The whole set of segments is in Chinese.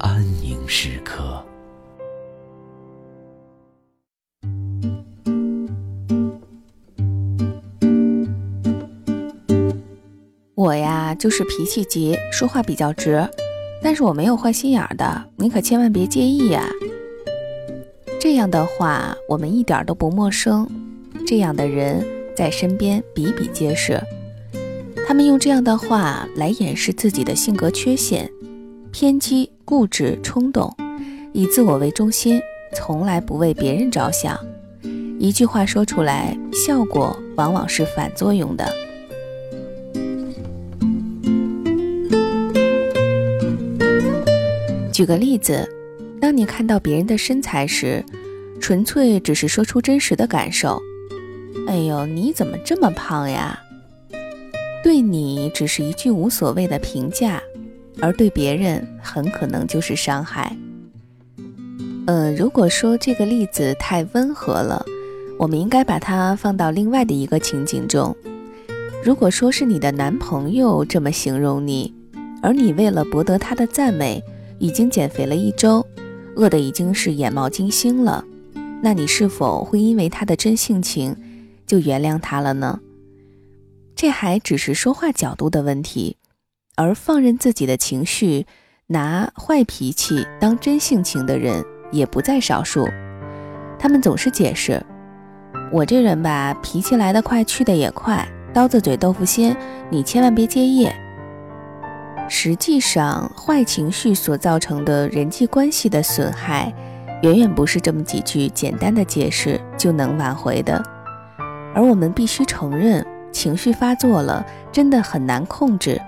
安宁时刻。我呀，就是脾气急，说话比较直，但是我没有坏心眼的，你可千万别介意呀。这样的话，我们一点都不陌生，这样的人在身边比比皆是。他们用这样的话来掩饰自己的性格缺陷：偏激、固执、冲动，以自我为中心，从来不为别人着想。一句话说出来，效果往往是反作用的。举个例子，当你看到别人的身材时，纯粹只是说出真实的感受：“哎呦，你怎么这么胖呀？”对你只是一句无所谓的评价，而对别人很可能就是伤害。呃，如果说这个例子太温和了，我们应该把它放到另外的一个情景中。如果说是你的男朋友这么形容你，而你为了博得他的赞美，已经减肥了一周，饿得已经是眼冒金星了，那你是否会因为他的真性情就原谅他了呢？这还只是说话角度的问题，而放任自己的情绪，拿坏脾气当真性情的人也不在少数。他们总是解释：“我这人吧，脾气来得快，去得也快，刀子嘴豆腐心，你千万别介意。”实际上，坏情绪所造成的人际关系的损害，远远不是这么几句简单的解释就能挽回的。而我们必须承认。情绪发作了，真的很难控制，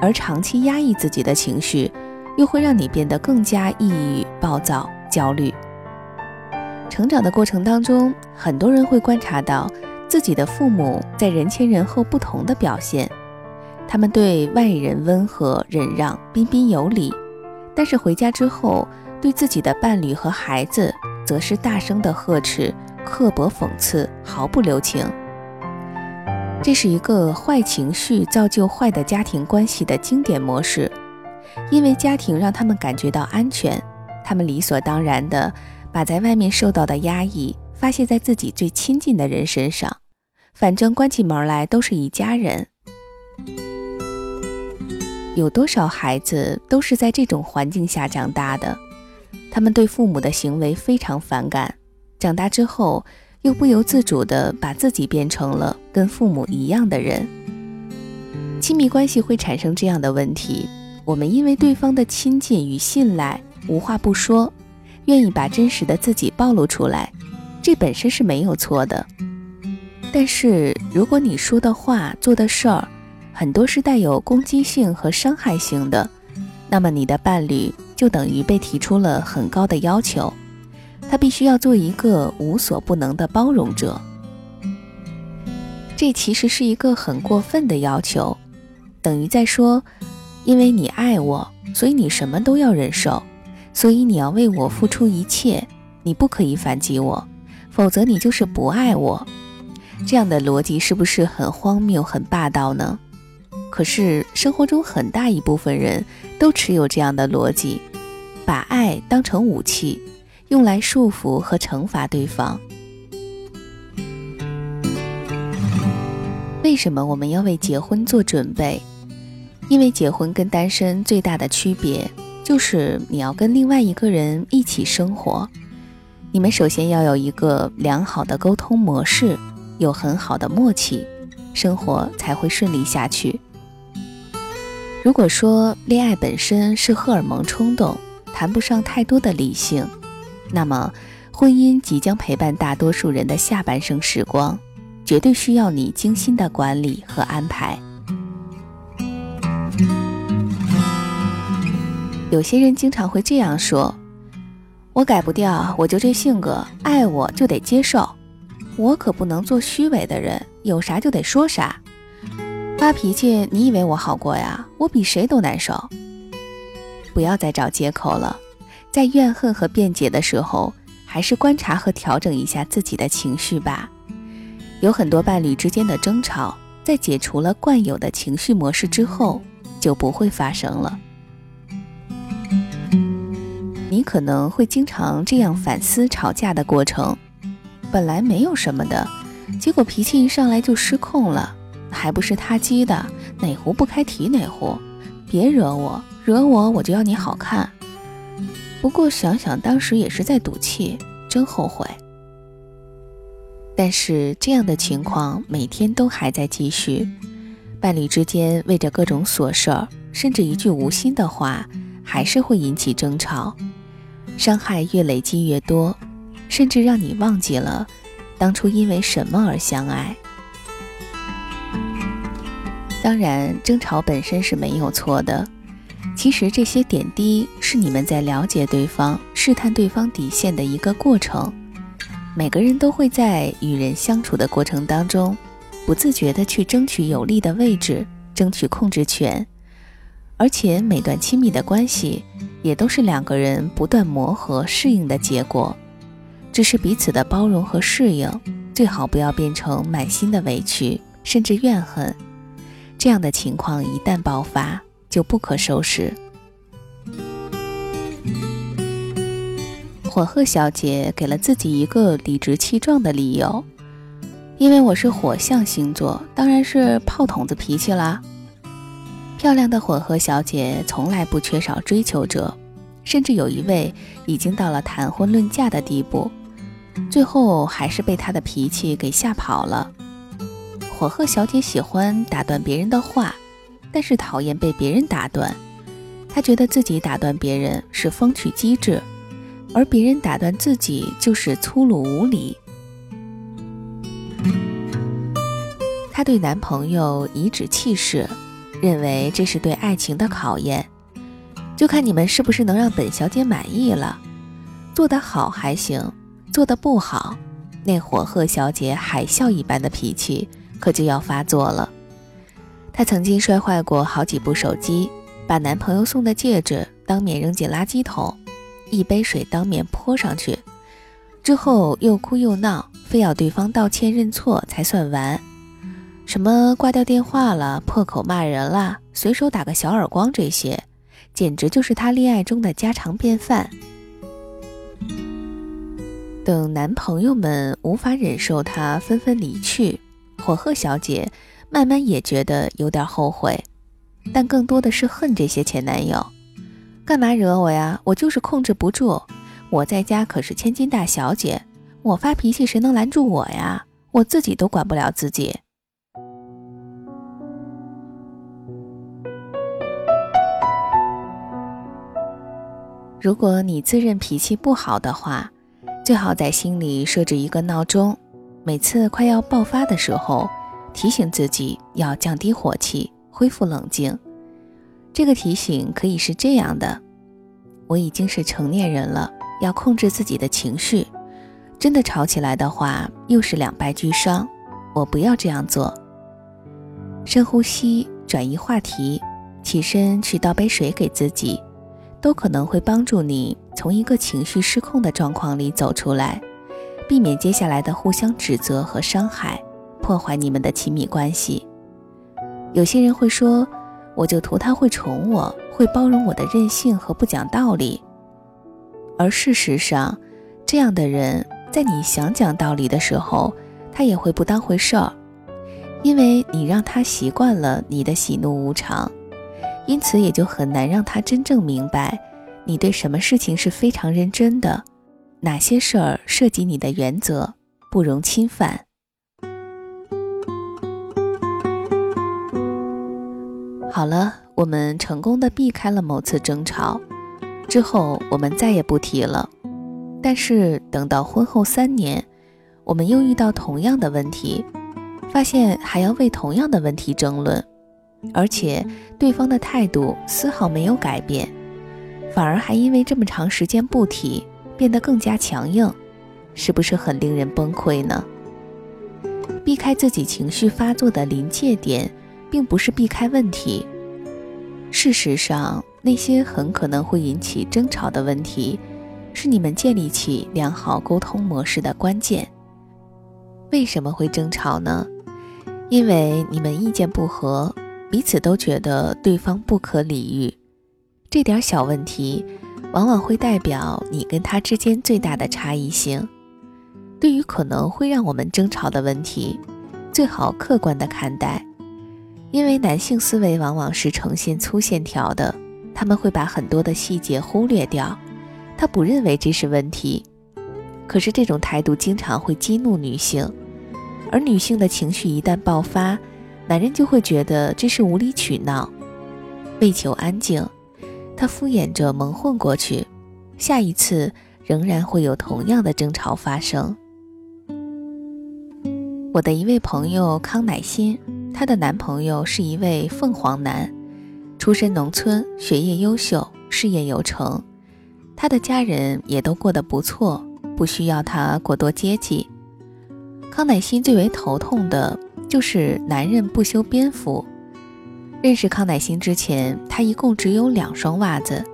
而长期压抑自己的情绪，又会让你变得更加抑郁、暴躁、焦虑。成长的过程当中，很多人会观察到自己的父母在人前人后不同的表现。他们对外人温和忍让、彬彬有礼，但是回家之后，对自己的伴侣和孩子，则是大声的呵斥、刻薄讽刺，毫不留情。这是一个坏情绪造就坏的家庭关系的经典模式，因为家庭让他们感觉到安全，他们理所当然的把在外面受到的压抑发泄在自己最亲近的人身上，反正关起门来都是一家人。有多少孩子都是在这种环境下长大的？他们对父母的行为非常反感，长大之后。又不由自主地把自己变成了跟父母一样的人，亲密关系会产生这样的问题：我们因为对方的亲近与信赖，无话不说，愿意把真实的自己暴露出来，这本身是没有错的。但是如果你说的话、做的事儿，很多是带有攻击性和伤害性的，那么你的伴侣就等于被提出了很高的要求。他必须要做一个无所不能的包容者，这其实是一个很过分的要求，等于在说，因为你爱我，所以你什么都要忍受，所以你要为我付出一切，你不可以反击我，否则你就是不爱我。这样的逻辑是不是很荒谬、很霸道呢？可是生活中很大一部分人都持有这样的逻辑，把爱当成武器。用来束缚和惩罚对方。为什么我们要为结婚做准备？因为结婚跟单身最大的区别，就是你要跟另外一个人一起生活。你们首先要有一个良好的沟通模式，有很好的默契，生活才会顺利下去。如果说恋爱本身是荷尔蒙冲动，谈不上太多的理性，那么婚姻即将陪伴大多数人的下半生时光，绝对需要你精心的管理和安排。有些人经常会这样说。我改不掉，我就这性格，爱我就得接受，我可不能做虚伪的人，有啥就得说啥，发脾气，你以为我好过呀？我比谁都难受。不要再找借口了，在怨恨和辩解的时候，还是观察和调整一下自己的情绪吧。有很多伴侣之间的争吵，在解除了惯有的情绪模式之后，就不会发生了。你可能会经常这样反思吵架的过程，本来没有什么的，结果脾气一上来就失控了，还不是他激的，哪壶不开提哪壶，别惹我，惹我我就要你好看。不过想想当时也是在赌气，真后悔。但是这样的情况每天都还在继续，伴侣之间为着各种琐事儿，甚至一句无心的话，还是会引起争吵。伤害越累积越多，甚至让你忘记了当初因为什么而相爱。当然，争吵本身是没有错的，其实这些点滴是你们在了解对方、试探对方底线的一个过程。每个人都会在与人相处的过程当中，不自觉地去争取有利的位置，争取控制权。而且每段亲密的关系，也都是两个人不断磨合适应的结果。只是彼此的包容和适应，最好不要变成满心的委屈，甚至怨恨。这样的情况一旦爆发，就不可收拾。火鹤小姐给了自己一个理直气壮的理由，因为我是火象星座，当然是炮筒子脾气啦。漂亮的火鹤小姐从来不缺少追求者，甚至有一位已经到了谈婚论嫁的地步，最后还是被她的脾气给吓跑了。火鹤小姐喜欢打断别人的话，但是讨厌被别人打断。她觉得自己打断别人是风趣机智，而别人打断自己就是粗鲁无礼。她对男朋友颐指气使。认为这是对爱情的考验，就看你们是不是能让本小姐满意了。做得好还行，做得不好，那火鹤小姐海啸一般的脾气可就要发作了。她曾经摔坏过好几部手机，把男朋友送的戒指当面扔进垃圾桶，一杯水当面泼上去，之后又哭又闹，非要对方道歉认错才算完。什么挂掉电话了、破口骂人了、随手打个小耳光，这些简直就是她恋爱中的家常便饭。等男朋友们无法忍受她纷纷离去，火鹤小姐慢慢也觉得有点后悔，但更多的是恨这些前男友。干嘛惹我呀？我就是控制不住。我在家可是千金大小姐，我发脾气谁能拦住我呀？我自己都管不了自己。如果你自认脾气不好的话，最好在心里设置一个闹钟，每次快要爆发的时候，提醒自己要降低火气，恢复冷静。这个提醒可以是这样的：我已经是成年人了，要控制自己的情绪。真的吵起来的话，又是两败俱伤。我不要这样做。深呼吸，转移话题，起身去倒杯水给自己。都可能会帮助你从一个情绪失控的状况里走出来，避免接下来的互相指责和伤害，破坏你们的亲密关系。有些人会说，我就图他会宠我，会包容我的任性和不讲道理。而事实上，这样的人在你想讲道理的时候，他也会不当回事儿，因为你让他习惯了你的喜怒无常。因此，也就很难让他真正明白，你对什么事情是非常认真的，哪些事儿涉及你的原则，不容侵犯。好了，我们成功的避开了某次争吵，之后我们再也不提了。但是等到婚后三年，我们又遇到同样的问题，发现还要为同样的问题争论，而且对方的态度丝毫没有改变，反而还因为这么长时间不提，变得更加强硬，是不是很令人崩溃呢？避开自己情绪发作的临界点。并不是避开问题。事实上，那些很可能会引起争吵的问题，是你们建立起良好沟通模式的关键。为什么会争吵呢？因为你们意见不合，彼此都觉得对方不可理喻。这点小问题，往往会代表你跟他之间最大的差异性。对于可能会让我们争吵的问题，最好客观的看待。因为男性思维往往是呈现粗线条的，他们会把很多的细节忽略掉，他不认为这是问题。可是这种态度经常会激怒女性，而女性的情绪一旦爆发，男人就会觉得这是无理取闹。为求安静，他敷衍着蒙混过去，下一次仍然会有同样的争吵发生。我的一位朋友康乃馨。她的男朋友是一位凤凰男，出身农村，学业优秀，事业有成。她的家人也都过得不错，不需要他过多接济。康乃馨最为头痛的就是男人不修边幅。认识康乃馨之前，她一共只有两双袜子，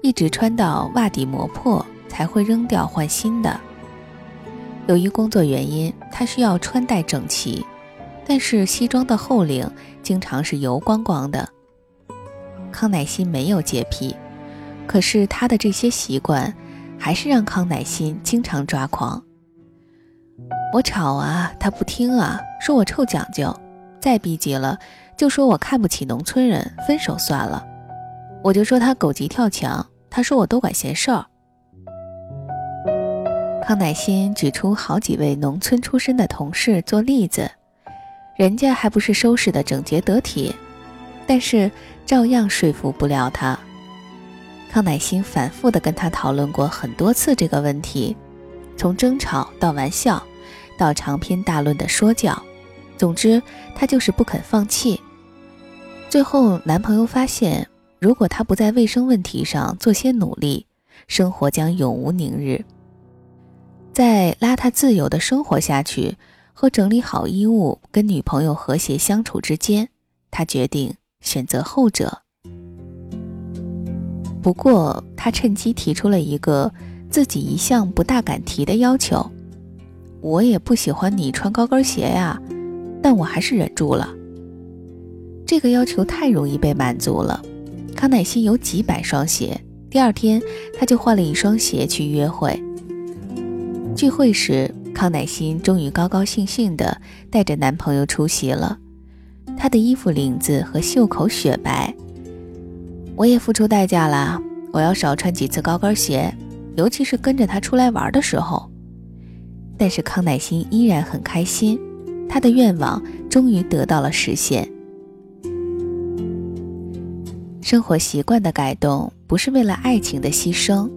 一直穿到袜底磨破才会扔掉换新的。由于工作原因，她需要穿戴整齐。但是西装的后领经常是油光光的。康乃馨没有洁癖，可是她的这些习惯还是让康乃馨经常抓狂。我吵啊，他不听啊，说我臭讲究，再逼急了就说我看不起农村人，分手算了。我就说他狗急跳墙，他说我多管闲事儿。康乃馨举出好几位农村出身的同事做例子。人家还不是收拾的整洁得体，但是照样说服不了他。康乃馨反复的跟他讨论过很多次这个问题，从争吵到玩笑，到长篇大论的说教，总之他就是不肯放弃。最后，男朋友发现，如果他不在卫生问题上做些努力，生活将永无宁日。在邋遢自由的生活下去。和整理好衣物，跟女朋友和谐相处之间，他决定选择后者。不过，他趁机提出了一个自己一向不大敢提的要求：“我也不喜欢你穿高跟鞋呀，但我还是忍住了。”这个要求太容易被满足了。康乃馨有几百双鞋，第二天他就换了一双鞋去约会。聚会时。康乃馨终于高高兴兴地带着男朋友出席了。她的衣服领子和袖口雪白。我也付出代价了，我要少穿几次高跟鞋，尤其是跟着他出来玩的时候。但是康乃馨依然很开心，她的愿望终于得到了实现。生活习惯的改动，不是为了爱情的牺牲。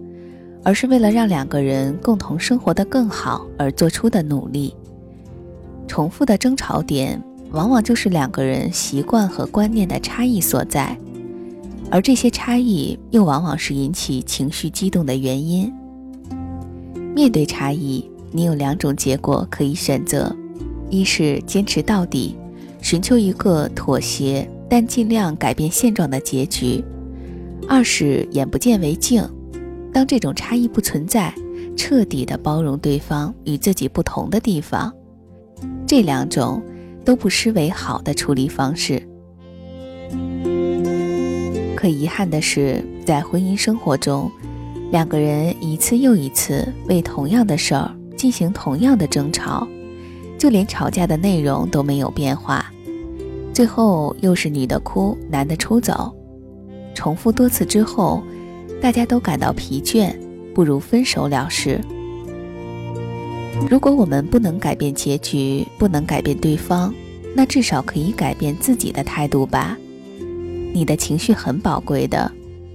而是为了让两个人共同生活得更好而做出的努力。重复的争吵点，往往就是两个人习惯和观念的差异所在，而这些差异又往往是引起情绪激动的原因。面对差异，你有两种结果可以选择：一是坚持到底，寻求一个妥协但尽量改变现状的结局；二是眼不见为净。当这种差异不存在，彻底的包容对方与自己不同的地方，这两种都不失为好的处理方式。可遗憾的是，在婚姻生活中，两个人一次又一次为同样的事儿进行同样的争吵，就连吵架的内容都没有变化，最后又是女的哭，男的出走，重复多次之后。大家都感到疲倦，不如分手了事。如果我们不能改变结局，不能改变对方，那至少可以改变自己的态度吧。你的情绪很宝贵的，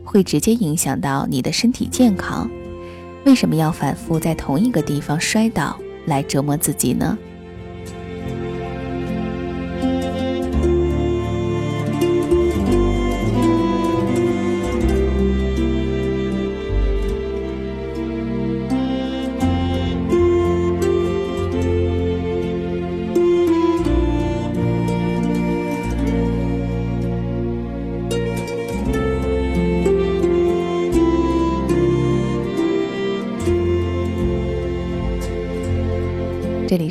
会直接影响到你的身体健康。为什么要反复在同一个地方摔倒来折磨自己呢？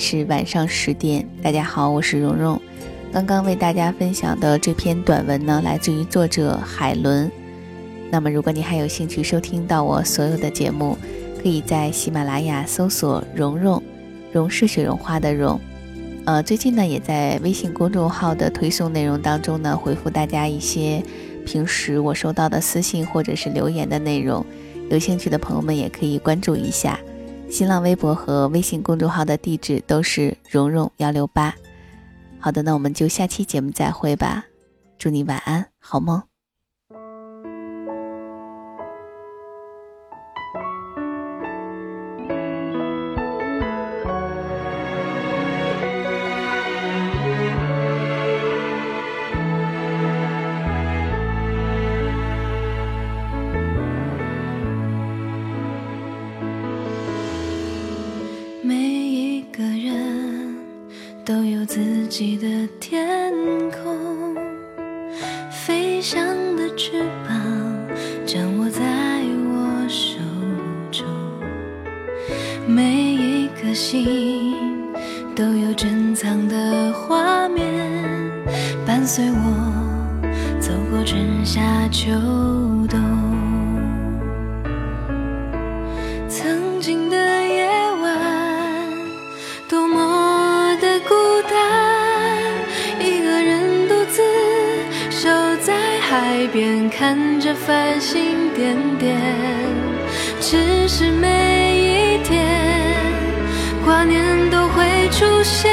是晚上十点，大家好，我是蓉蓉。刚刚为大家分享的这篇短文呢，来自于作者海伦。那么，如果你还有兴趣收听到我所有的节目，可以在喜马拉雅搜索“蓉蓉”，蓉是雪绒花的蓉。呃，最近呢，也在微信公众号的推送内容当中呢，回复大家一些平时我收到的私信或者是留言的内容。有兴趣的朋友们也可以关注一下。新浪微博和微信公众号的地址都是蓉蓉幺六八。好的，那我们就下期节目再会吧。祝你晚安，好梦。自己的天空，飞翔的翅膀掌握在我手中，每一颗心都有珍藏的画面，伴随我走过春夏秋冬。看着繁星点点，只是每一天挂念都会出现。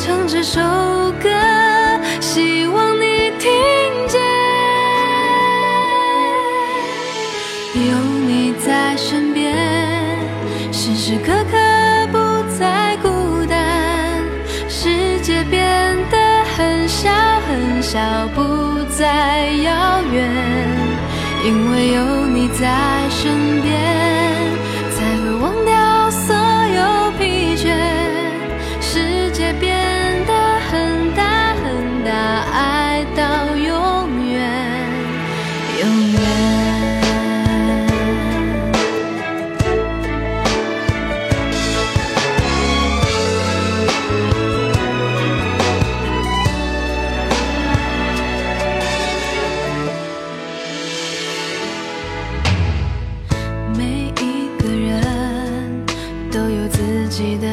唱这首歌，希望你听见。有你在身边，时时刻刻不再孤单。世界变得很小很小，不。再遥远，因为有你在夏